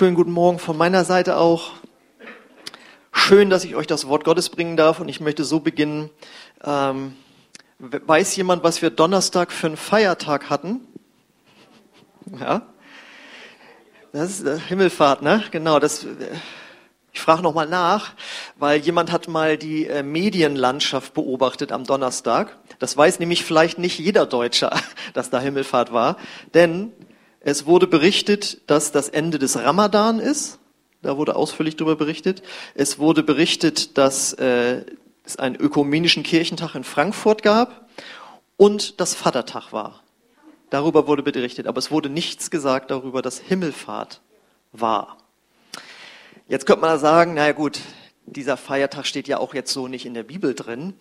Schönen guten Morgen von meiner Seite auch. Schön, dass ich euch das Wort Gottes bringen darf und ich möchte so beginnen. Ähm, weiß jemand, was wir Donnerstag für einen Feiertag hatten? Ja? Das ist äh, Himmelfahrt, ne? Genau, das, äh, ich frage nochmal nach, weil jemand hat mal die äh, Medienlandschaft beobachtet am Donnerstag. Das weiß nämlich vielleicht nicht jeder Deutscher, dass da Himmelfahrt war, denn es wurde berichtet, dass das Ende des Ramadan ist. Da wurde ausführlich darüber berichtet. Es wurde berichtet, dass äh, es einen ökumenischen Kirchentag in Frankfurt gab und das Vatertag war. Darüber wurde berichtet, aber es wurde nichts gesagt darüber, dass Himmelfahrt war. Jetzt könnte man sagen, naja gut, dieser Feiertag steht ja auch jetzt so nicht in der Bibel drin.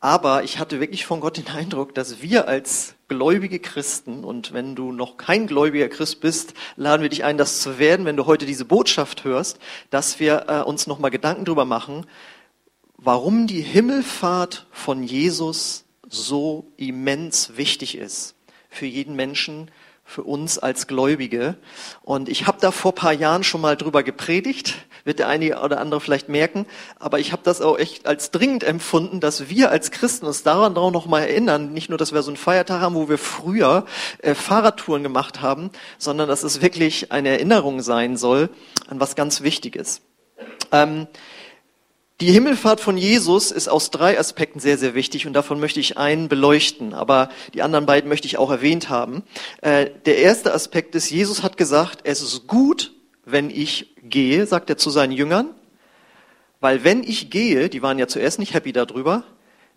Aber ich hatte wirklich von Gott den Eindruck, dass wir als gläubige Christen, und wenn du noch kein gläubiger Christ bist, laden wir dich ein, das zu werden, wenn du heute diese Botschaft hörst, dass wir äh, uns nochmal Gedanken drüber machen, warum die Himmelfahrt von Jesus so immens wichtig ist für jeden Menschen, für uns als Gläubige. Und ich habe da vor paar Jahren schon mal drüber gepredigt, wird der eine oder andere vielleicht merken, aber ich habe das auch echt als dringend empfunden, dass wir als Christen uns daran auch noch mal erinnern, nicht nur, dass wir so einen Feiertag haben, wo wir früher äh, Fahrradtouren gemacht haben, sondern dass es wirklich eine Erinnerung sein soll an was ganz Wichtiges. Ähm, die Himmelfahrt von Jesus ist aus drei Aspekten sehr, sehr wichtig und davon möchte ich einen beleuchten, aber die anderen beiden möchte ich auch erwähnt haben. Äh, der erste Aspekt ist, Jesus hat gesagt, es ist gut, wenn ich gehe, sagt er zu seinen Jüngern, weil wenn ich gehe, die waren ja zuerst nicht happy darüber,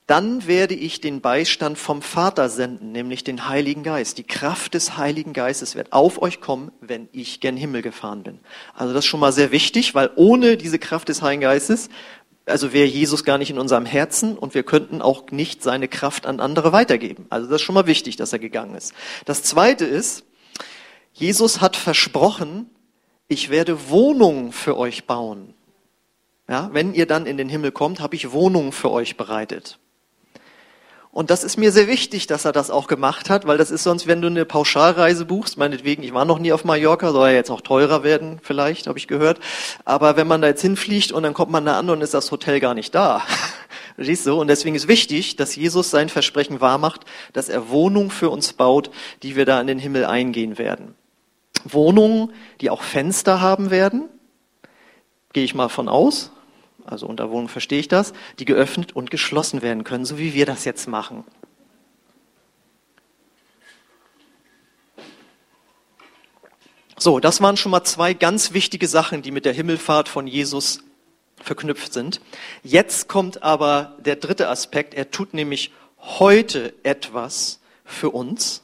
dann werde ich den Beistand vom Vater senden, nämlich den Heiligen Geist. Die Kraft des Heiligen Geistes wird auf euch kommen, wenn ich gen Himmel gefahren bin. Also das ist schon mal sehr wichtig, weil ohne diese Kraft des Heiligen Geistes also wäre Jesus gar nicht in unserem Herzen und wir könnten auch nicht seine Kraft an andere weitergeben. Also das ist schon mal wichtig, dass er gegangen ist. Das zweite ist, Jesus hat versprochen, ich werde Wohnungen für euch bauen. Ja, wenn ihr dann in den Himmel kommt, habe ich Wohnungen für euch bereitet. Und das ist mir sehr wichtig, dass er das auch gemacht hat, weil das ist sonst, wenn du eine Pauschalreise buchst, meinetwegen, ich war noch nie auf Mallorca, soll ja jetzt auch teurer werden, vielleicht, habe ich gehört. Aber wenn man da jetzt hinfliegt und dann kommt man da an und ist das Hotel gar nicht da. Siehst du? Und deswegen ist wichtig, dass Jesus sein Versprechen wahrmacht, dass er Wohnungen für uns baut, die wir da in den Himmel eingehen werden. Wohnungen, die auch Fenster haben werden, gehe ich mal von aus, also unter Wohnung verstehe ich das, die geöffnet und geschlossen werden können, so wie wir das jetzt machen. So, das waren schon mal zwei ganz wichtige Sachen, die mit der Himmelfahrt von Jesus verknüpft sind. Jetzt kommt aber der dritte Aspekt. Er tut nämlich heute etwas für uns,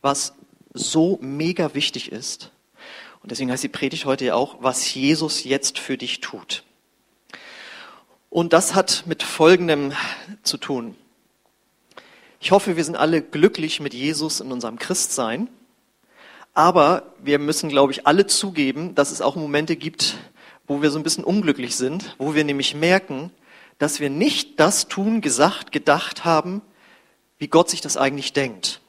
was so mega wichtig ist. Und deswegen heißt die Predigt heute ja auch, was Jesus jetzt für dich tut. Und das hat mit Folgendem zu tun. Ich hoffe, wir sind alle glücklich mit Jesus in unserem Christsein. Aber wir müssen, glaube ich, alle zugeben, dass es auch Momente gibt, wo wir so ein bisschen unglücklich sind, wo wir nämlich merken, dass wir nicht das tun, gesagt, gedacht haben, wie Gott sich das eigentlich denkt.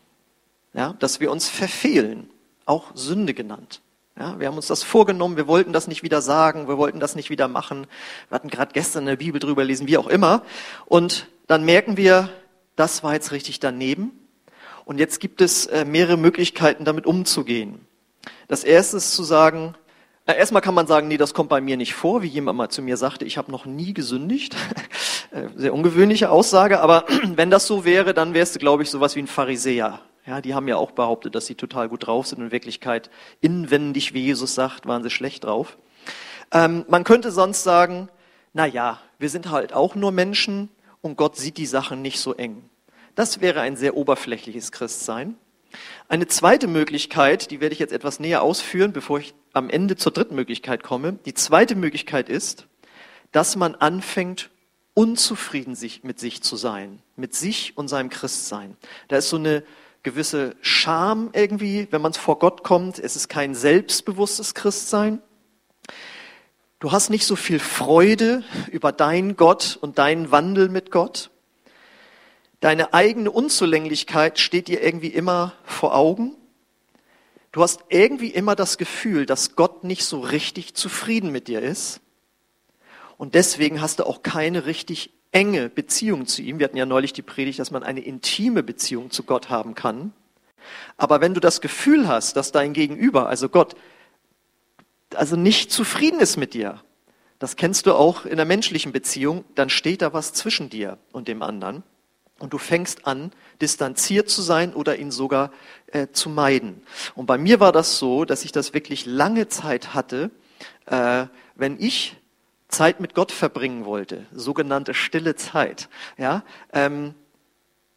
Ja, dass wir uns verfehlen, auch Sünde genannt. Ja, wir haben uns das vorgenommen, wir wollten das nicht wieder sagen, wir wollten das nicht wieder machen. Wir hatten gerade gestern in der Bibel drüber lesen, wie auch immer. Und dann merken wir, das war jetzt richtig daneben. Und jetzt gibt es äh, mehrere Möglichkeiten, damit umzugehen. Das erste ist zu sagen, äh, erstmal kann man sagen, nee, das kommt bei mir nicht vor, wie jemand mal zu mir sagte, ich habe noch nie gesündigt. Äh, sehr ungewöhnliche Aussage, aber wenn das so wäre, dann wärst du, glaube ich, sowas wie ein Pharisäer. Ja, die haben ja auch behauptet, dass sie total gut drauf sind. In Wirklichkeit, inwendig, wie Jesus sagt, waren sie schlecht drauf. Ähm, man könnte sonst sagen, na ja, wir sind halt auch nur Menschen und Gott sieht die Sachen nicht so eng. Das wäre ein sehr oberflächliches Christsein. Eine zweite Möglichkeit, die werde ich jetzt etwas näher ausführen, bevor ich am Ende zur dritten Möglichkeit komme. Die zweite Möglichkeit ist, dass man anfängt, unzufrieden mit sich zu sein, mit sich und seinem Christsein. Da ist so eine gewisse Scham irgendwie, wenn man vor Gott kommt. Es ist kein selbstbewusstes Christsein. Du hast nicht so viel Freude über deinen Gott und deinen Wandel mit Gott. Deine eigene Unzulänglichkeit steht dir irgendwie immer vor Augen. Du hast irgendwie immer das Gefühl, dass Gott nicht so richtig zufrieden mit dir ist. Und deswegen hast du auch keine richtig enge Beziehung zu ihm. Wir hatten ja neulich die Predigt, dass man eine intime Beziehung zu Gott haben kann. Aber wenn du das Gefühl hast, dass dein Gegenüber, also Gott, also nicht zufrieden ist mit dir, das kennst du auch in der menschlichen Beziehung, dann steht da was zwischen dir und dem anderen. Und du fängst an, distanziert zu sein oder ihn sogar äh, zu meiden. Und bei mir war das so, dass ich das wirklich lange Zeit hatte, äh, wenn ich Zeit mit Gott verbringen wollte, sogenannte stille Zeit, ja, ähm,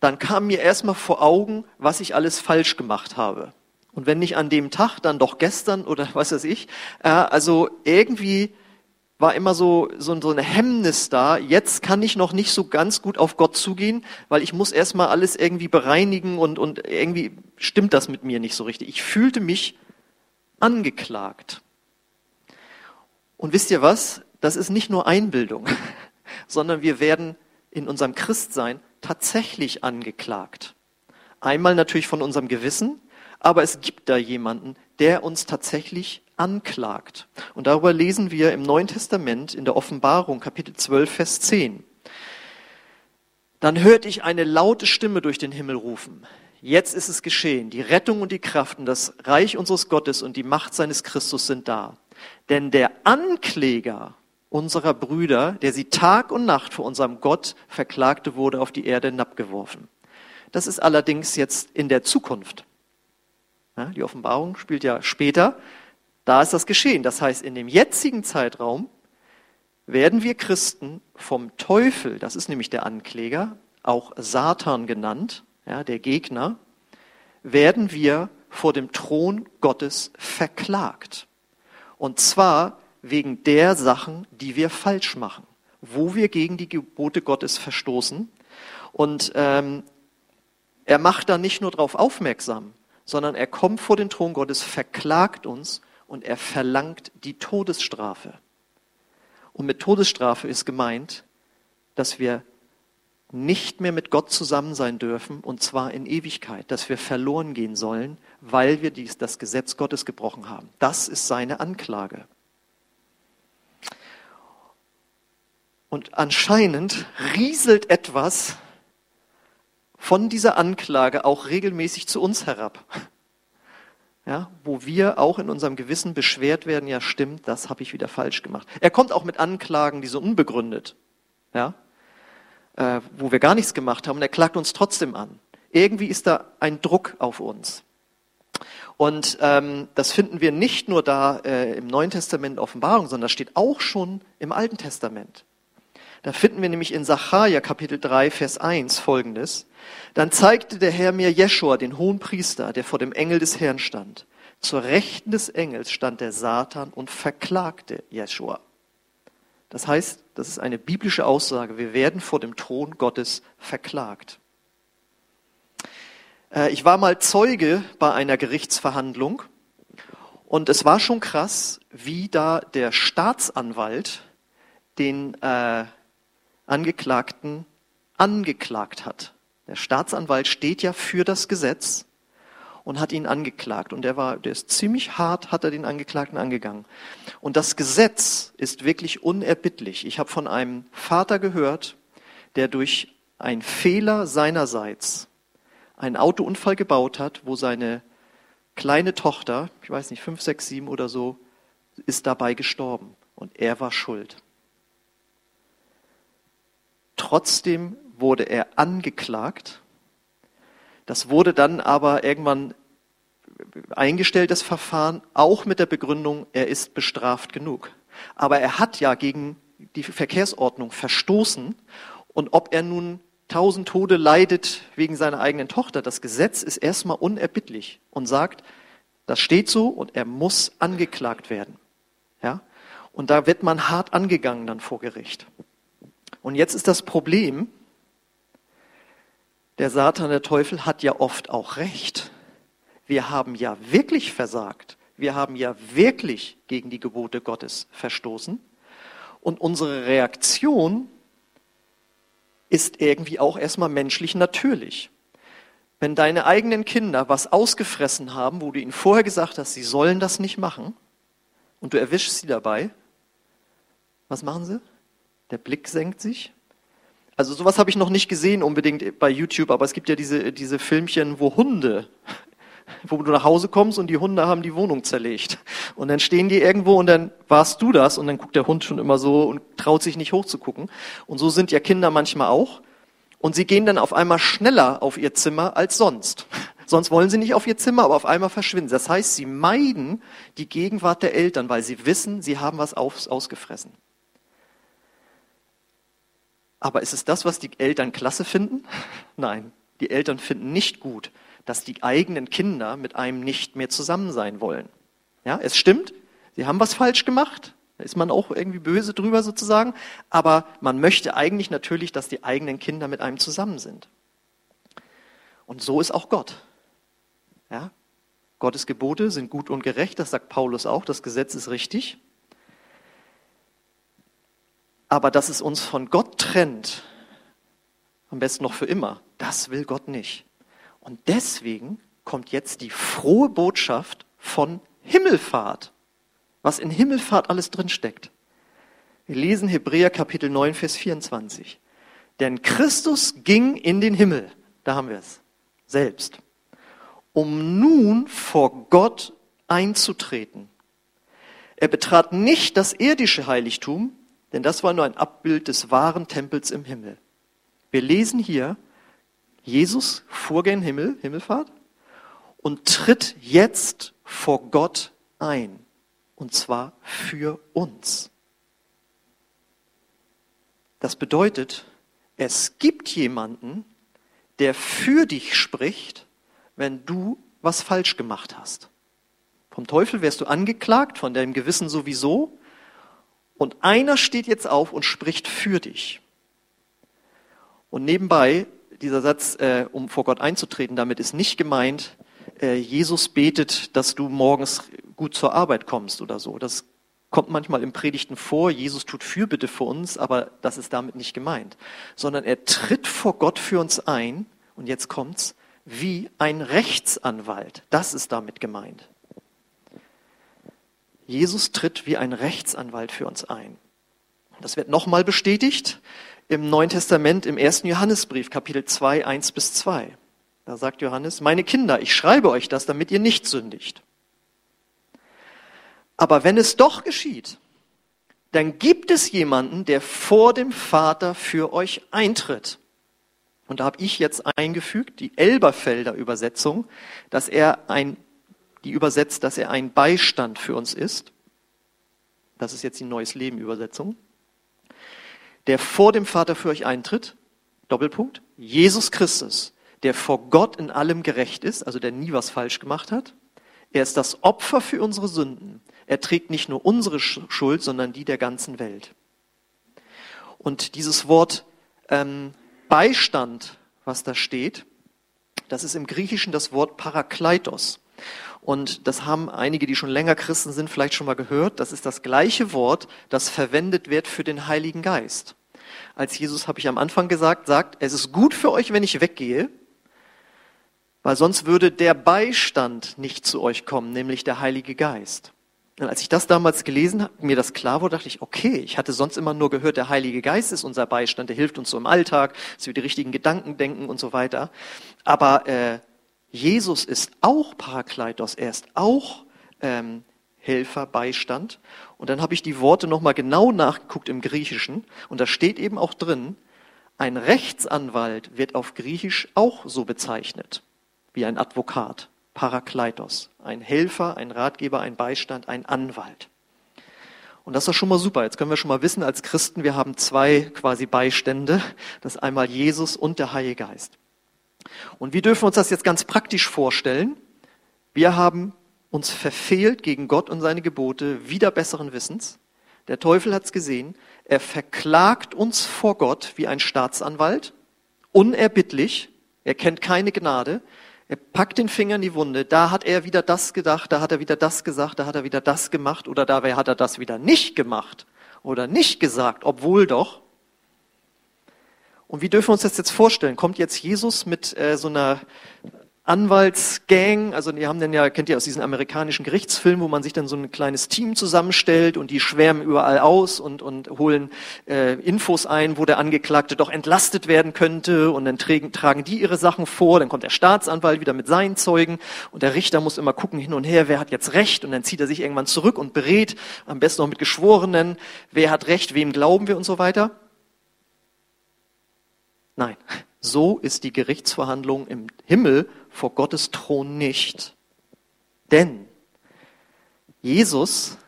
dann kam mir erstmal vor Augen, was ich alles falsch gemacht habe. Und wenn nicht an dem Tag, dann doch gestern oder was weiß ich. Äh, also irgendwie war immer so, so, so eine Hemmnis da. Jetzt kann ich noch nicht so ganz gut auf Gott zugehen, weil ich muss erstmal alles irgendwie bereinigen und, und irgendwie stimmt das mit mir nicht so richtig. Ich fühlte mich angeklagt. Und wisst ihr was? Das ist nicht nur Einbildung, sondern wir werden in unserem Christsein tatsächlich angeklagt. Einmal natürlich von unserem Gewissen, aber es gibt da jemanden, der uns tatsächlich anklagt. Und darüber lesen wir im Neuen Testament in der Offenbarung Kapitel 12, Vers 10. Dann hörte ich eine laute Stimme durch den Himmel rufen. Jetzt ist es geschehen. Die Rettung und die Kraft und das Reich unseres Gottes und die Macht seines Christus sind da. Denn der Ankläger unserer Brüder, der sie Tag und Nacht vor unserem Gott verklagte, wurde auf die Erde hinabgeworfen. Das ist allerdings jetzt in der Zukunft. Die Offenbarung spielt ja später. Da ist das geschehen. Das heißt, in dem jetzigen Zeitraum werden wir Christen vom Teufel, das ist nämlich der Ankläger, auch Satan genannt, ja, der Gegner, werden wir vor dem Thron Gottes verklagt. Und zwar wegen der Sachen, die wir falsch machen, wo wir gegen die Gebote Gottes verstoßen. Und ähm, er macht da nicht nur darauf aufmerksam, sondern er kommt vor den Thron Gottes, verklagt uns und er verlangt die Todesstrafe. Und mit Todesstrafe ist gemeint, dass wir nicht mehr mit Gott zusammen sein dürfen, und zwar in Ewigkeit, dass wir verloren gehen sollen, weil wir dies, das Gesetz Gottes gebrochen haben. Das ist seine Anklage. Und anscheinend rieselt etwas von dieser Anklage auch regelmäßig zu uns herab. Ja, wo wir auch in unserem Gewissen beschwert werden, ja stimmt, das habe ich wieder falsch gemacht. Er kommt auch mit Anklagen, die so unbegründet, ja, äh, wo wir gar nichts gemacht haben und er klagt uns trotzdem an. Irgendwie ist da ein Druck auf uns. Und ähm, das finden wir nicht nur da äh, im Neuen Testament Offenbarung, sondern das steht auch schon im Alten Testament. Da finden wir nämlich in Sacharja Kapitel 3, Vers 1 folgendes. Dann zeigte der Herr mir Jeschua, den hohen Priester, der vor dem Engel des Herrn stand. Zur Rechten des Engels stand der Satan und verklagte Jeschua. Das heißt, das ist eine biblische Aussage. Wir werden vor dem Thron Gottes verklagt. Äh, ich war mal Zeuge bei einer Gerichtsverhandlung und es war schon krass, wie da der Staatsanwalt den äh, Angeklagten angeklagt hat. Der Staatsanwalt steht ja für das Gesetz und hat ihn angeklagt. Und der war, der ist ziemlich hart, hat er den Angeklagten angegangen. Und das Gesetz ist wirklich unerbittlich. Ich habe von einem Vater gehört, der durch einen Fehler seinerseits einen Autounfall gebaut hat, wo seine kleine Tochter, ich weiß nicht, fünf, sechs, sieben oder so, ist dabei gestorben. Und er war schuld. Trotzdem wurde er angeklagt. Das wurde dann aber irgendwann eingestellt, das Verfahren, auch mit der Begründung, er ist bestraft genug. Aber er hat ja gegen die Verkehrsordnung verstoßen und ob er nun tausend Tode leidet wegen seiner eigenen Tochter, das Gesetz ist erstmal unerbittlich und sagt, das steht so und er muss angeklagt werden. Ja? Und da wird man hart angegangen dann vor Gericht. Und jetzt ist das Problem, der Satan, der Teufel hat ja oft auch recht. Wir haben ja wirklich versagt. Wir haben ja wirklich gegen die Gebote Gottes verstoßen. Und unsere Reaktion ist irgendwie auch erstmal menschlich natürlich. wenn deine eigenen Kinder was ausgefressen haben, wo du ihnen vorher gesagt hast, sie sollen das nicht machen, und du erwischst sie dabei, was machen sie? Der Blick senkt sich. Also sowas habe ich noch nicht gesehen unbedingt bei YouTube, aber es gibt ja diese, diese Filmchen, wo Hunde, wo du nach Hause kommst und die Hunde haben die Wohnung zerlegt. Und dann stehen die irgendwo und dann warst du das und dann guckt der Hund schon immer so und traut sich nicht hochzugucken. Und so sind ja Kinder manchmal auch. Und sie gehen dann auf einmal schneller auf ihr Zimmer als sonst. Sonst wollen sie nicht auf ihr Zimmer, aber auf einmal verschwinden. Das heißt, sie meiden die Gegenwart der Eltern, weil sie wissen, sie haben was ausgefressen. Aber ist es das, was die Eltern klasse finden? Nein, die Eltern finden nicht gut, dass die eigenen Kinder mit einem nicht mehr zusammen sein wollen. Ja, es stimmt, sie haben was falsch gemacht, da ist man auch irgendwie böse drüber sozusagen, aber man möchte eigentlich natürlich, dass die eigenen Kinder mit einem zusammen sind. Und so ist auch Gott. Ja? Gottes Gebote sind gut und gerecht, das sagt Paulus auch, das Gesetz ist richtig. Aber dass es uns von Gott trennt, am besten noch für immer, das will Gott nicht. Und deswegen kommt jetzt die frohe Botschaft von Himmelfahrt, was in Himmelfahrt alles drinsteckt. Wir lesen Hebräer Kapitel 9, Vers 24. Denn Christus ging in den Himmel, da haben wir es, selbst, um nun vor Gott einzutreten. Er betrat nicht das irdische Heiligtum, denn das war nur ein Abbild des wahren Tempels im Himmel. Wir lesen hier, Jesus fuhr gen Himmel, Himmelfahrt, und tritt jetzt vor Gott ein. Und zwar für uns. Das bedeutet, es gibt jemanden, der für dich spricht, wenn du was falsch gemacht hast. Vom Teufel wirst du angeklagt, von deinem Gewissen sowieso, und einer steht jetzt auf und spricht für dich. Und nebenbei, dieser Satz, äh, um vor Gott einzutreten, damit ist nicht gemeint, äh, Jesus betet, dass du morgens gut zur Arbeit kommst oder so. Das kommt manchmal im Predigten vor, Jesus tut Fürbitte für uns, aber das ist damit nicht gemeint. Sondern er tritt vor Gott für uns ein, und jetzt kommt's, wie ein Rechtsanwalt. Das ist damit gemeint. Jesus tritt wie ein Rechtsanwalt für uns ein. Das wird nochmal bestätigt im Neuen Testament im ersten Johannesbrief, Kapitel 2, 1 bis 2. Da sagt Johannes, meine Kinder, ich schreibe euch das, damit ihr nicht sündigt. Aber wenn es doch geschieht, dann gibt es jemanden, der vor dem Vater für euch eintritt. Und da habe ich jetzt eingefügt, die Elberfelder Übersetzung, dass er ein die übersetzt, dass er ein Beistand für uns ist. Das ist jetzt die Neues Leben Übersetzung. Der vor dem Vater für euch eintritt. Doppelpunkt. Jesus Christus, der vor Gott in allem gerecht ist, also der nie was falsch gemacht hat. Er ist das Opfer für unsere Sünden. Er trägt nicht nur unsere Schuld, sondern die der ganzen Welt. Und dieses Wort ähm, Beistand, was da steht, das ist im Griechischen das Wort Parakleitos. Und das haben einige, die schon länger Christen sind, vielleicht schon mal gehört. Das ist das gleiche Wort, das verwendet wird für den Heiligen Geist. Als Jesus, habe ich am Anfang gesagt, sagt, es ist gut für euch, wenn ich weggehe, weil sonst würde der Beistand nicht zu euch kommen, nämlich der Heilige Geist. Und als ich das damals gelesen habe, mir das klar wurde, dachte ich, okay, ich hatte sonst immer nur gehört, der Heilige Geist ist unser Beistand, der hilft uns so im Alltag, dass wir die richtigen Gedanken denken und so weiter. Aber äh, Jesus ist auch Parakleitos, er ist auch ähm, Helfer, Beistand. Und dann habe ich die Worte nochmal genau nachgeguckt im Griechischen und da steht eben auch drin, ein Rechtsanwalt wird auf Griechisch auch so bezeichnet wie ein Advokat, Parakleitos, ein Helfer, ein Ratgeber, ein Beistand, ein Anwalt. Und das ist schon mal super. Jetzt können wir schon mal wissen als Christen, wir haben zwei quasi Beistände. Das ist einmal Jesus und der Heilige Geist. Und wie dürfen wir uns das jetzt ganz praktisch vorstellen? Wir haben uns verfehlt gegen Gott und seine Gebote, wieder besseren Wissens. Der Teufel hat es gesehen. Er verklagt uns vor Gott wie ein Staatsanwalt, unerbittlich. Er kennt keine Gnade. Er packt den Finger in die Wunde. Da hat er wieder das gedacht, da hat er wieder das gesagt, da hat er wieder das gemacht oder dabei hat er das wieder nicht gemacht oder nicht gesagt, obwohl doch. Und wie dürfen wir uns das jetzt vorstellen? Kommt jetzt Jesus mit äh, so einer Anwaltsgang, also die haben dann ja, kennt ihr aus diesen amerikanischen Gerichtsfilmen, wo man sich dann so ein kleines Team zusammenstellt und die schwärmen überall aus und, und holen äh, Infos ein, wo der Angeklagte doch entlastet werden könnte. Und dann tragen, tragen die ihre Sachen vor, dann kommt der Staatsanwalt wieder mit seinen Zeugen. Und der Richter muss immer gucken hin und her, wer hat jetzt Recht? Und dann zieht er sich irgendwann zurück und berät, am besten noch mit Geschworenen, wer hat Recht, wem glauben wir und so weiter. Nein, so ist die Gerichtsverhandlung im Himmel vor Gottes Thron nicht. Denn Jesus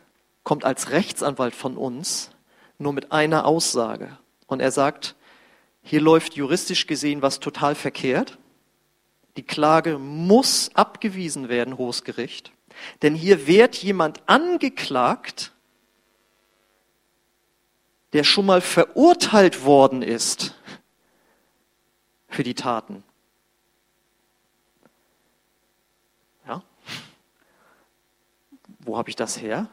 kommt als Rechtsanwalt von uns nur mit einer Aussage. Und er sagt, hier läuft juristisch gesehen was total verkehrt. Die Klage muss abgewiesen werden, Hohes Gericht. Denn hier wird jemand angeklagt, der schon mal verurteilt worden ist für die Taten. wo habe ich das her?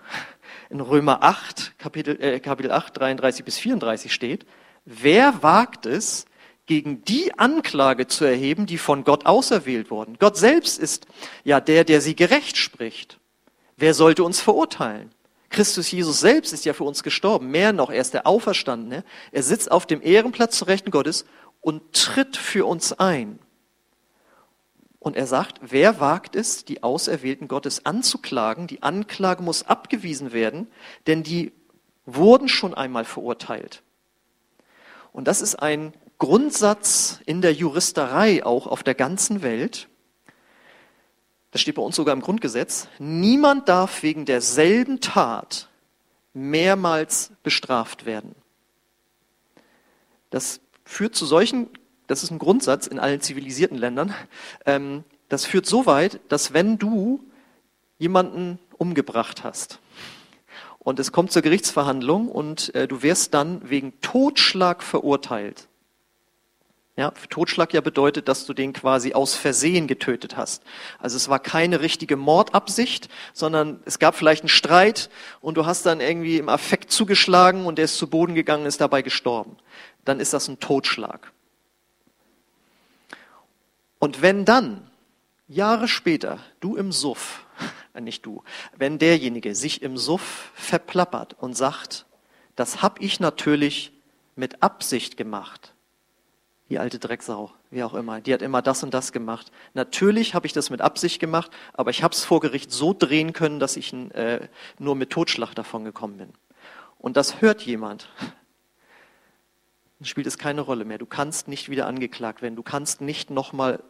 In Römer 8, Kapitel, äh, Kapitel 8, 33 bis 34 steht, wer wagt es, gegen die Anklage zu erheben, die von Gott auserwählt wurden? Gott selbst ist ja der, der sie gerecht spricht. Wer sollte uns verurteilen? Christus Jesus selbst ist ja für uns gestorben. Mehr noch, er ist der Auferstandene. Er sitzt auf dem Ehrenplatz zu Rechten Gottes und tritt für uns ein. Und er sagt, wer wagt es, die Auserwählten Gottes anzuklagen? Die Anklage muss abgewiesen werden, denn die wurden schon einmal verurteilt. Und das ist ein Grundsatz in der Juristerei auch auf der ganzen Welt. Das steht bei uns sogar im Grundgesetz. Niemand darf wegen derselben Tat mehrmals bestraft werden. Das führt zu solchen das ist ein Grundsatz in allen zivilisierten Ländern, ähm, das führt so weit, dass wenn du jemanden umgebracht hast und es kommt zur Gerichtsverhandlung und äh, du wirst dann wegen Totschlag verurteilt. Ja, Totschlag ja bedeutet, dass du den quasi aus Versehen getötet hast. Also es war keine richtige Mordabsicht, sondern es gab vielleicht einen Streit und du hast dann irgendwie im Affekt zugeschlagen und der ist zu Boden gegangen, ist dabei gestorben. Dann ist das ein Totschlag. Und wenn dann, Jahre später, du im Suff, äh, nicht du, wenn derjenige sich im Suff verplappert und sagt, das hab ich natürlich mit Absicht gemacht, die alte Drecksau, wie auch immer, die hat immer das und das gemacht. Natürlich habe ich das mit Absicht gemacht, aber ich habe es vor Gericht so drehen können, dass ich äh, nur mit Totschlag davon gekommen bin. Und das hört jemand, dann spielt es keine Rolle mehr. Du kannst nicht wieder angeklagt werden. Du kannst nicht nochmal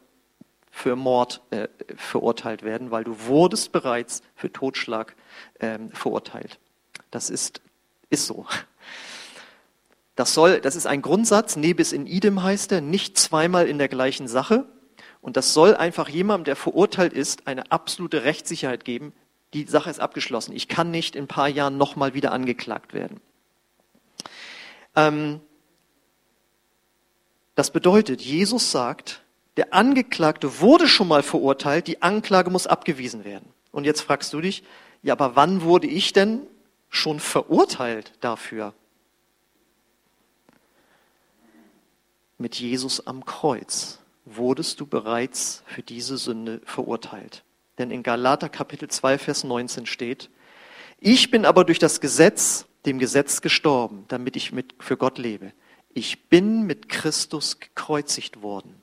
für Mord äh, verurteilt werden, weil du wurdest bereits für Totschlag ähm, verurteilt. Das ist, ist so. Das soll, das ist ein Grundsatz, nebis in idem heißt er, nicht zweimal in der gleichen Sache. Und das soll einfach jemandem, der verurteilt ist, eine absolute Rechtssicherheit geben. Die Sache ist abgeschlossen. Ich kann nicht in ein paar Jahren nochmal wieder angeklagt werden. Ähm, das bedeutet, Jesus sagt, der Angeklagte wurde schon mal verurteilt, die Anklage muss abgewiesen werden. Und jetzt fragst du dich, ja, aber wann wurde ich denn schon verurteilt dafür? Mit Jesus am Kreuz wurdest du bereits für diese Sünde verurteilt. Denn in Galater Kapitel 2, Vers 19 steht, ich bin aber durch das Gesetz, dem Gesetz gestorben, damit ich mit, für Gott lebe. Ich bin mit Christus gekreuzigt worden.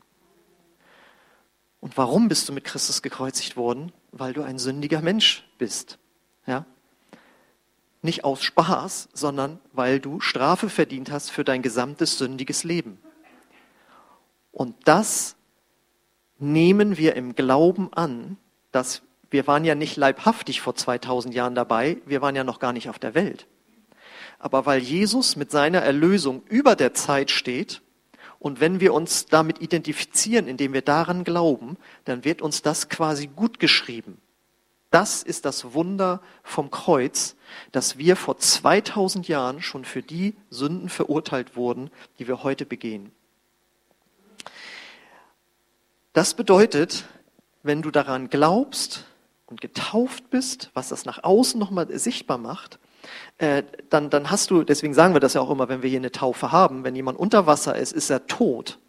Und warum bist du mit Christus gekreuzigt worden? Weil du ein sündiger Mensch bist. Ja? Nicht aus Spaß, sondern weil du Strafe verdient hast für dein gesamtes sündiges Leben. Und das nehmen wir im Glauben an, dass wir waren ja nicht leibhaftig vor 2000 Jahren dabei, wir waren ja noch gar nicht auf der Welt. Aber weil Jesus mit seiner Erlösung über der Zeit steht, und wenn wir uns damit identifizieren, indem wir daran glauben, dann wird uns das quasi gut geschrieben. Das ist das Wunder vom Kreuz, dass wir vor 2000 Jahren schon für die Sünden verurteilt wurden, die wir heute begehen. Das bedeutet, wenn du daran glaubst und getauft bist, was das nach außen nochmal sichtbar macht, äh, dann, dann hast du, deswegen sagen wir das ja auch immer, wenn wir hier eine Taufe haben, wenn jemand unter Wasser ist, ist er tot,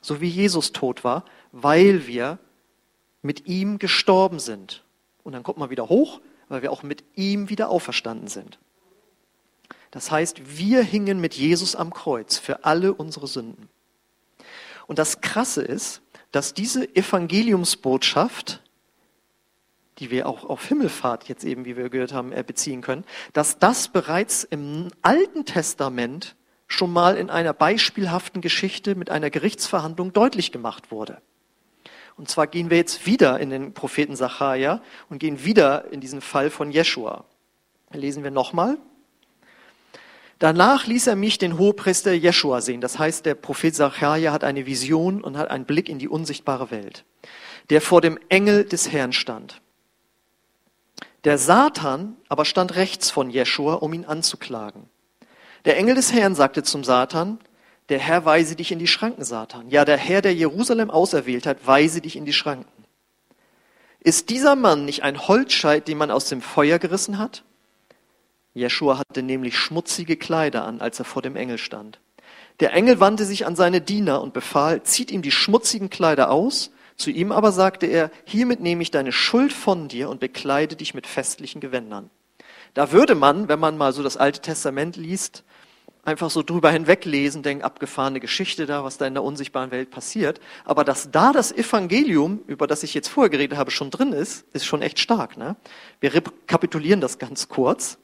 so wie Jesus tot war, weil wir mit ihm gestorben sind. Und dann kommt man wieder hoch, weil wir auch mit ihm wieder auferstanden sind. Das heißt, wir hingen mit Jesus am Kreuz für alle unsere Sünden. Und das Krasse ist, dass diese Evangeliumsbotschaft, die wir auch auf Himmelfahrt jetzt eben, wie wir gehört haben, äh, beziehen können, dass das bereits im Alten Testament schon mal in einer beispielhaften Geschichte mit einer Gerichtsverhandlung deutlich gemacht wurde. Und zwar gehen wir jetzt wieder in den Propheten Sacharja und gehen wieder in diesen Fall von Jeschua. Lesen wir nochmal. Danach ließ er mich den Hohepriester Jeschua sehen. Das heißt, der Prophet Sacharja hat eine Vision und hat einen Blick in die unsichtbare Welt, der vor dem Engel des Herrn stand. Der Satan aber stand rechts von Jeschua, um ihn anzuklagen. Der Engel des Herrn sagte zum Satan, der Herr weise dich in die Schranken, Satan. Ja, der Herr, der Jerusalem auserwählt hat, weise dich in die Schranken. Ist dieser Mann nicht ein Holzscheit, den man aus dem Feuer gerissen hat? Jeschua hatte nämlich schmutzige Kleider an, als er vor dem Engel stand. Der Engel wandte sich an seine Diener und befahl, zieht ihm die schmutzigen Kleider aus. Zu ihm aber sagte er, hiermit nehme ich deine Schuld von dir und bekleide dich mit festlichen Gewändern. Da würde man, wenn man mal so das Alte Testament liest, einfach so drüber hinweglesen, denken, abgefahrene Geschichte da, was da in der unsichtbaren Welt passiert. Aber dass da das Evangelium, über das ich jetzt vorher geredet habe, schon drin ist, ist schon echt stark. Ne? Wir rekapitulieren das ganz kurz.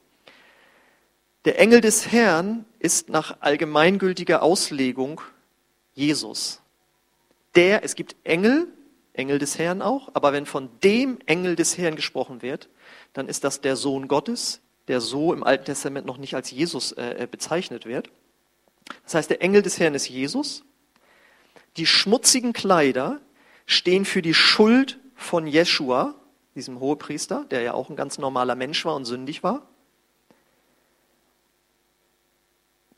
Der Engel des Herrn ist nach allgemeingültiger Auslegung Jesus. Der, es gibt Engel, Engel des Herrn auch, aber wenn von dem Engel des Herrn gesprochen wird, dann ist das der Sohn Gottes, der so im Alten Testament noch nicht als Jesus äh, äh bezeichnet wird. Das heißt, der Engel des Herrn ist Jesus. Die schmutzigen Kleider stehen für die Schuld von Jeschua, diesem Hohepriester, der ja auch ein ganz normaler Mensch war und sündig war.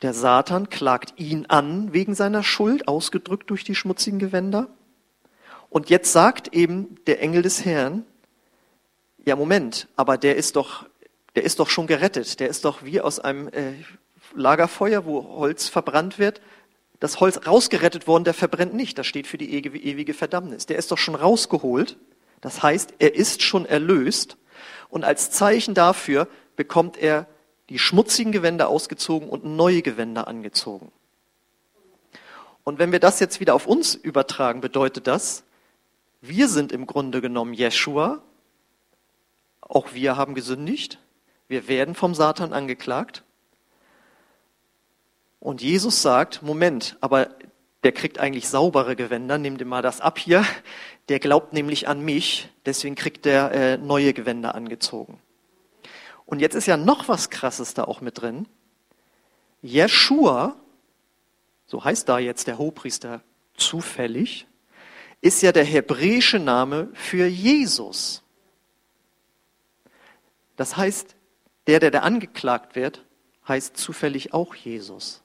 Der Satan klagt ihn an wegen seiner Schuld, ausgedrückt durch die schmutzigen Gewänder. Und jetzt sagt eben der Engel des Herrn, ja Moment, aber der ist doch, der ist doch schon gerettet. Der ist doch wie aus einem äh, Lagerfeuer, wo Holz verbrannt wird. Das Holz rausgerettet worden, der verbrennt nicht. Das steht für die ewige Verdammnis. Der ist doch schon rausgeholt. Das heißt, er ist schon erlöst. Und als Zeichen dafür bekommt er die schmutzigen Gewänder ausgezogen und neue Gewänder angezogen. Und wenn wir das jetzt wieder auf uns übertragen, bedeutet das, wir sind im Grunde genommen Jeshua, auch wir haben gesündigt, wir werden vom Satan angeklagt. Und Jesus sagt, Moment, aber der kriegt eigentlich saubere Gewänder, nimm dir mal das ab hier, der glaubt nämlich an mich, deswegen kriegt der äh, neue Gewänder angezogen. Und jetzt ist ja noch was Krasses da auch mit drin. Jeshua, so heißt da jetzt der Hohepriester zufällig, ist ja der hebräische Name für Jesus. Das heißt, der, der da angeklagt wird, heißt zufällig auch Jesus.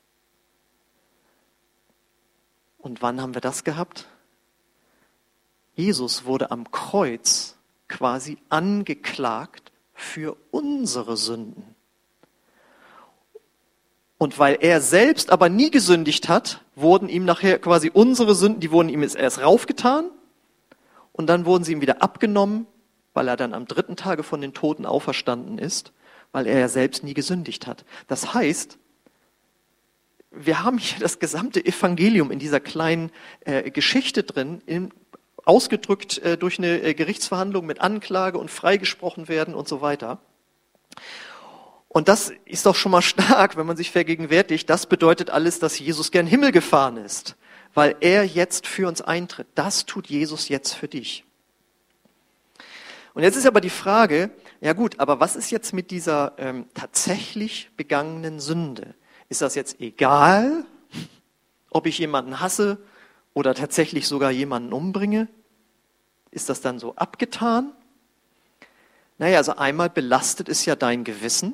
Und wann haben wir das gehabt? Jesus wurde am Kreuz quasi angeklagt für unsere Sünden. Und weil er selbst aber nie gesündigt hat, wurden ihm nachher quasi unsere Sünden, die wurden ihm jetzt erst raufgetan und dann wurden sie ihm wieder abgenommen, weil er dann am dritten Tage von den Toten auferstanden ist, weil er ja selbst nie gesündigt hat. Das heißt, wir haben hier das gesamte Evangelium in dieser kleinen äh, Geschichte drin, in, ausgedrückt äh, durch eine äh, Gerichtsverhandlung mit Anklage und freigesprochen werden und so weiter. Und das ist doch schon mal stark, wenn man sich vergegenwärtigt. Das bedeutet alles, dass Jesus gern Himmel gefahren ist, weil er jetzt für uns eintritt. Das tut Jesus jetzt für dich. Und jetzt ist aber die Frage, ja gut, aber was ist jetzt mit dieser ähm, tatsächlich begangenen Sünde? Ist das jetzt egal, ob ich jemanden hasse oder tatsächlich sogar jemanden umbringe? Ist das dann so abgetan? Naja, also einmal belastet es ja dein Gewissen.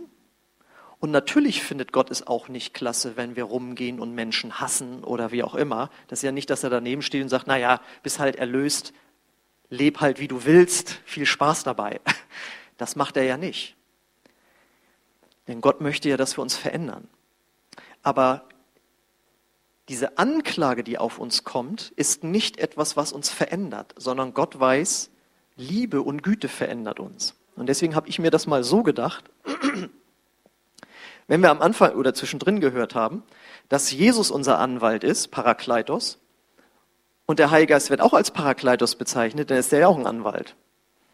Und natürlich findet Gott es auch nicht klasse, wenn wir rumgehen und Menschen hassen oder wie auch immer. Das ist ja nicht, dass er daneben steht und sagt, naja, bist halt erlöst, leb halt wie du willst, viel Spaß dabei. Das macht er ja nicht. Denn Gott möchte ja, dass wir uns verändern. Aber diese Anklage, die auf uns kommt, ist nicht etwas, was uns verändert, sondern Gott weiß, Liebe und Güte verändert uns. Und deswegen habe ich mir das mal so gedacht, wenn wir am Anfang oder zwischendrin gehört haben, dass Jesus unser Anwalt ist, Parakleitos, und der Heilige Geist wird auch als Parakleitos bezeichnet, dann ist der ja auch ein Anwalt.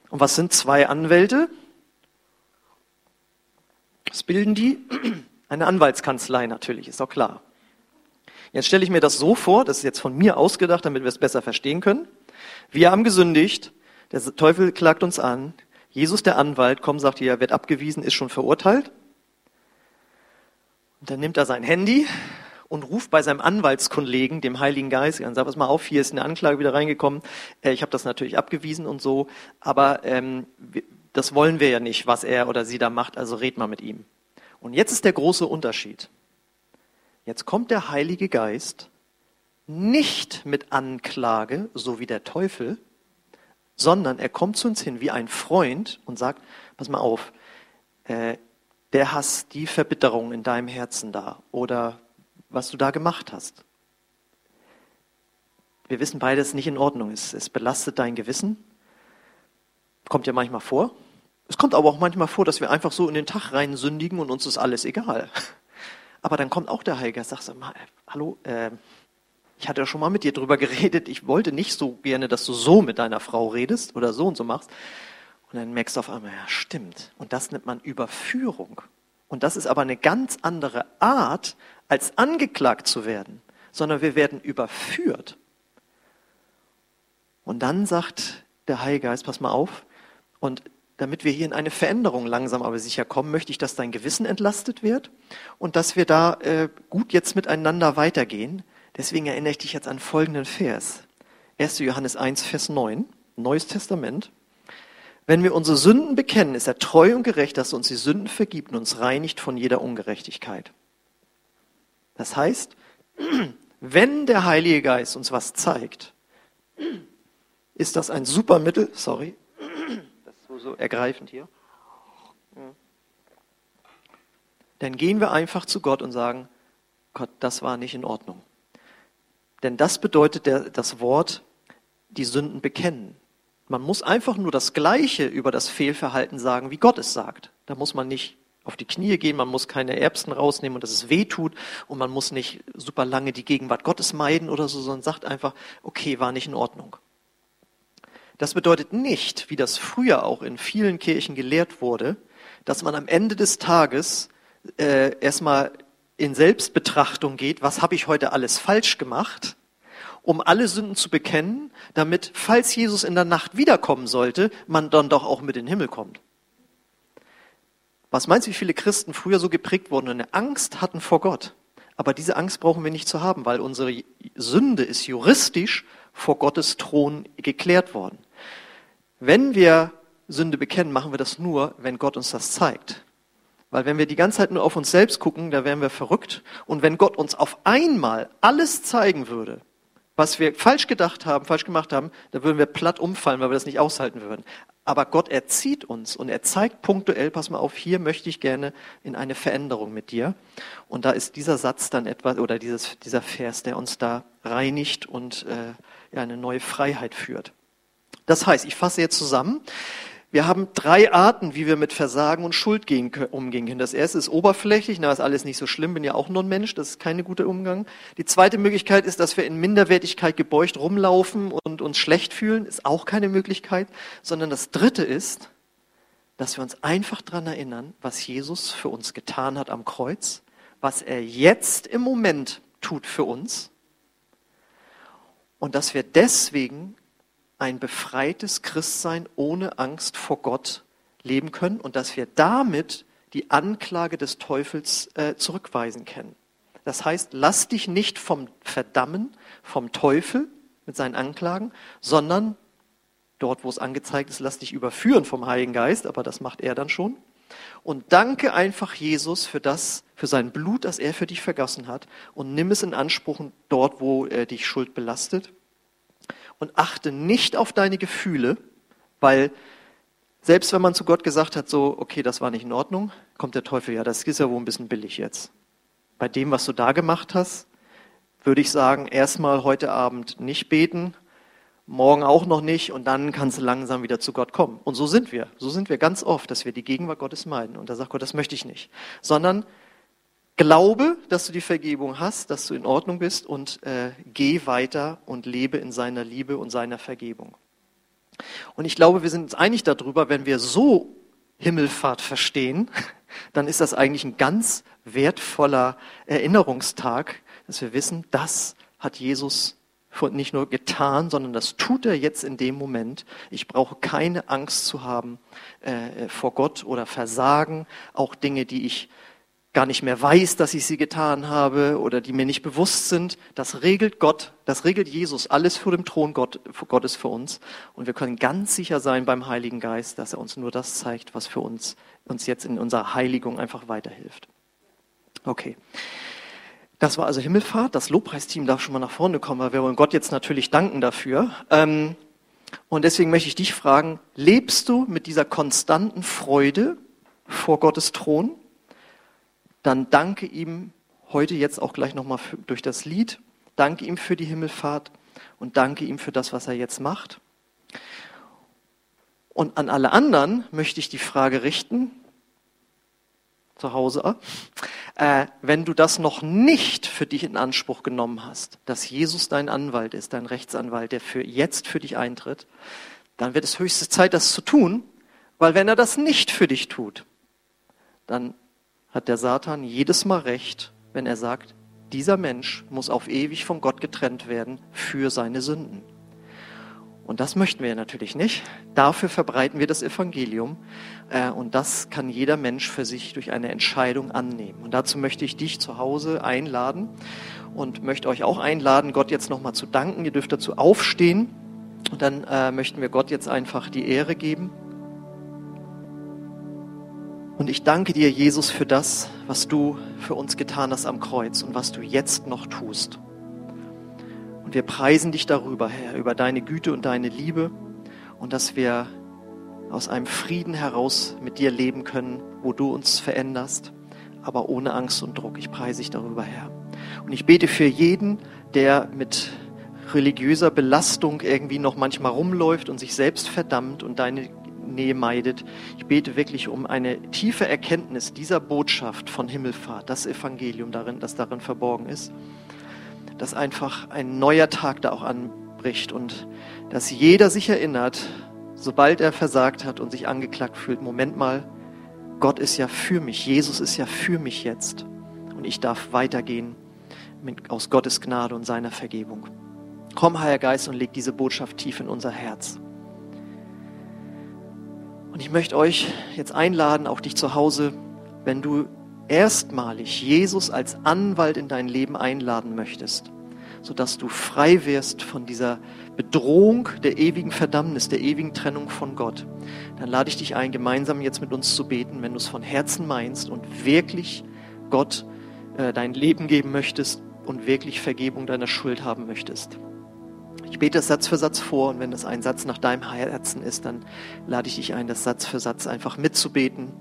Und was sind zwei Anwälte? Was bilden die? Eine Anwaltskanzlei natürlich, ist doch klar. Jetzt stelle ich mir das so vor, das ist jetzt von mir ausgedacht, damit wir es besser verstehen können. Wir haben gesündigt, der Teufel klagt uns an, Jesus der Anwalt kommt, sagt hier, er wird abgewiesen, ist schon verurteilt. Und dann nimmt er sein Handy und ruft bei seinem Anwaltskollegen, dem Heiligen Geist, und sagt, pass mal auf, hier ist eine Anklage wieder reingekommen. Äh, ich habe das natürlich abgewiesen und so, aber ähm, das wollen wir ja nicht, was er oder sie da macht, also red mal mit ihm. Und jetzt ist der große Unterschied. Jetzt kommt der Heilige Geist nicht mit Anklage, so wie der Teufel, sondern er kommt zu uns hin wie ein Freund und sagt, pass mal auf, äh, der Hass, die Verbitterung in deinem Herzen da oder was du da gemacht hast. Wir wissen beides nicht in Ordnung ist. Es belastet dein Gewissen. Kommt ja manchmal vor. Es kommt aber auch manchmal vor, dass wir einfach so in den Tag rein sündigen und uns ist alles egal. Aber dann kommt auch der Heilige und sagt, mal, hallo, äh, ich hatte ja schon mal mit dir drüber geredet, ich wollte nicht so gerne, dass du so mit deiner Frau redest oder so und so machst. Und dann merkst du auf einmal, ja, stimmt. Und das nennt man Überführung. Und das ist aber eine ganz andere Art, als angeklagt zu werden, sondern wir werden überführt. Und dann sagt der Heilige Geist, pass mal auf, und damit wir hier in eine Veränderung langsam aber sicher kommen, möchte ich, dass dein Gewissen entlastet wird und dass wir da äh, gut jetzt miteinander weitergehen. Deswegen erinnere ich dich jetzt an folgenden Vers. 1. Johannes 1, Vers 9, Neues Testament. Wenn wir unsere Sünden bekennen, ist er treu und gerecht, dass er uns die Sünden vergibt und uns reinigt von jeder Ungerechtigkeit. Das heißt, wenn der Heilige Geist uns was zeigt, ist das ein super Mittel, sorry, so, ergreifend hier, dann gehen wir einfach zu Gott und sagen, Gott, das war nicht in Ordnung. Denn das bedeutet der, das Wort, die Sünden bekennen. Man muss einfach nur das Gleiche über das Fehlverhalten sagen, wie Gott es sagt. Da muss man nicht auf die Knie gehen, man muss keine Erbsen rausnehmen und dass es weh tut und man muss nicht super lange die Gegenwart Gottes meiden oder so, sondern sagt einfach, okay, war nicht in Ordnung. Das bedeutet nicht, wie das früher auch in vielen Kirchen gelehrt wurde, dass man am Ende des Tages äh, erstmal in Selbstbetrachtung geht, was habe ich heute alles falsch gemacht, um alle Sünden zu bekennen, damit, falls Jesus in der Nacht wiederkommen sollte, man dann doch auch mit in den Himmel kommt. Was meinst du, wie viele Christen früher so geprägt wurden und eine Angst hatten vor Gott? Aber diese Angst brauchen wir nicht zu haben, weil unsere Sünde ist juristisch vor Gottes Thron geklärt worden. Wenn wir Sünde bekennen, machen wir das nur, wenn Gott uns das zeigt. Weil wenn wir die ganze Zeit nur auf uns selbst gucken, da wären wir verrückt. Und wenn Gott uns auf einmal alles zeigen würde, was wir falsch gedacht haben, falsch gemacht haben, da würden wir platt umfallen, weil wir das nicht aushalten würden. Aber Gott erzieht uns und er zeigt punktuell, pass mal auf, hier möchte ich gerne in eine Veränderung mit dir. Und da ist dieser Satz dann etwas, oder dieses, dieser Vers, der uns da reinigt und äh, ja, eine neue Freiheit führt. Das heißt, ich fasse jetzt zusammen. Wir haben drei Arten, wie wir mit Versagen und Schuld gehen, umgehen können. Das erste ist oberflächlich, na, ist alles nicht so schlimm, bin ja auch nur ein Mensch, das ist kein guter Umgang. Die zweite Möglichkeit ist, dass wir in Minderwertigkeit gebeugt rumlaufen und uns schlecht fühlen, ist auch keine Möglichkeit, sondern das dritte ist, dass wir uns einfach daran erinnern, was Jesus für uns getan hat am Kreuz, was er jetzt im Moment tut für uns und dass wir deswegen ein befreites Christsein ohne Angst vor Gott leben können und dass wir damit die Anklage des Teufels äh, zurückweisen können. Das heißt, lass dich nicht vom Verdammen, vom Teufel mit seinen Anklagen, sondern dort, wo es angezeigt ist, lass dich überführen vom Heiligen Geist, aber das macht er dann schon. Und danke einfach Jesus für das, für sein Blut, das er für dich vergossen hat und nimm es in Anspruch dort, wo er dich Schuld belastet und achte nicht auf deine Gefühle, weil Selbst wenn man zu Gott gesagt hat, so, okay, das war nicht in Ordnung, kommt der Teufel, ja, das ist ja wohl ein bisschen billig jetzt. Bei dem, was du da gemacht hast, würde ich sagen, erstmal heute Abend nicht beten, morgen auch noch nicht und dann kannst du langsam wieder zu Gott kommen. Und so sind wir. So sind wir ganz oft, dass wir die Gegenwart Gottes meiden. Und da sagt Gott, das möchte ich nicht. Sondern glaube, dass du die Vergebung hast, dass du in Ordnung bist und äh, geh weiter und lebe in seiner Liebe und seiner Vergebung. Und ich glaube, wir sind uns einig darüber, wenn wir so Himmelfahrt verstehen, dann ist das eigentlich ein ganz wertvoller Erinnerungstag, dass wir wissen, das hat Jesus nicht nur getan, sondern das tut er jetzt in dem Moment. Ich brauche keine Angst zu haben äh, vor Gott oder Versagen, auch Dinge, die ich gar nicht mehr weiß, dass ich sie getan habe oder die mir nicht bewusst sind. Das regelt Gott, das regelt Jesus, alles vor dem Thron Gott, Gottes für uns. Und wir können ganz sicher sein beim Heiligen Geist, dass er uns nur das zeigt, was für uns, uns jetzt in unserer Heiligung einfach weiterhilft. Okay. Das war also Himmelfahrt. Das Lobpreisteam darf schon mal nach vorne kommen, weil wir wollen Gott jetzt natürlich danken dafür. Ähm, und deswegen möchte ich dich fragen, lebst du mit dieser konstanten Freude vor Gottes Thron? Dann danke ihm heute jetzt auch gleich nochmal durch das Lied. Danke ihm für die Himmelfahrt und danke ihm für das, was er jetzt macht. Und an alle anderen möchte ich die Frage richten, zu Hause, äh, wenn du das noch nicht für dich in Anspruch genommen hast, dass Jesus dein Anwalt ist, dein Rechtsanwalt, der für jetzt für dich eintritt, dann wird es höchste Zeit, das zu tun, weil wenn er das nicht für dich tut, dann hat der Satan jedes Mal recht, wenn er sagt, dieser Mensch muss auf ewig von Gott getrennt werden für seine Sünden. Und das möchten wir natürlich nicht. Dafür verbreiten wir das Evangelium. Äh, und das kann jeder Mensch für sich durch eine Entscheidung annehmen. Und dazu möchte ich dich zu Hause einladen und möchte euch auch einladen, Gott jetzt nochmal zu danken. Ihr dürft dazu aufstehen. Und dann äh, möchten wir Gott jetzt einfach die Ehre geben. Und ich danke dir, Jesus, für das, was du für uns getan hast am Kreuz und was du jetzt noch tust. Und wir preisen dich darüber, Herr, über deine Güte und deine Liebe und dass wir aus einem Frieden heraus mit dir leben können, wo du uns veränderst, aber ohne Angst und Druck. Ich preise dich darüber, Herr. Und ich bete für jeden, der mit religiöser Belastung irgendwie noch manchmal rumläuft und sich selbst verdammt und deine Nähe meidet. Ich bete wirklich um eine tiefe Erkenntnis dieser Botschaft von Himmelfahrt, das Evangelium darin, das darin verborgen ist, dass einfach ein neuer Tag da auch anbricht und dass jeder sich erinnert, sobald er versagt hat und sich angeklagt fühlt, Moment mal, Gott ist ja für mich, Jesus ist ja für mich jetzt und ich darf weitergehen mit, aus Gottes Gnade und seiner Vergebung. Komm, Heiliger Geist, und leg diese Botschaft tief in unser Herz. Und ich möchte euch jetzt einladen, auch dich zu Hause, wenn du erstmalig Jesus als Anwalt in dein Leben einladen möchtest, sodass du frei wirst von dieser Bedrohung der ewigen Verdammnis, der ewigen Trennung von Gott, dann lade ich dich ein, gemeinsam jetzt mit uns zu beten, wenn du es von Herzen meinst und wirklich Gott äh, dein Leben geben möchtest und wirklich Vergebung deiner Schuld haben möchtest. Ich bete das Satz für Satz vor und wenn das ein Satz nach deinem Herzen ist, dann lade ich dich ein, das Satz für Satz einfach mitzubeten.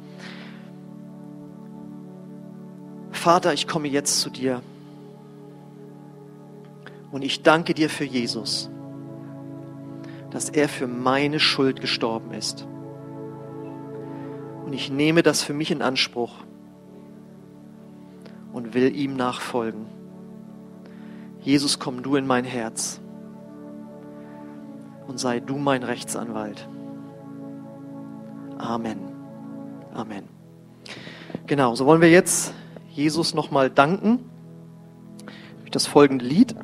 Vater, ich komme jetzt zu dir und ich danke dir für Jesus, dass er für meine Schuld gestorben ist. Und ich nehme das für mich in Anspruch und will ihm nachfolgen. Jesus, komm du in mein Herz und sei du mein Rechtsanwalt. Amen. Amen. Genau, so wollen wir jetzt Jesus nochmal danken durch das folgende Lied.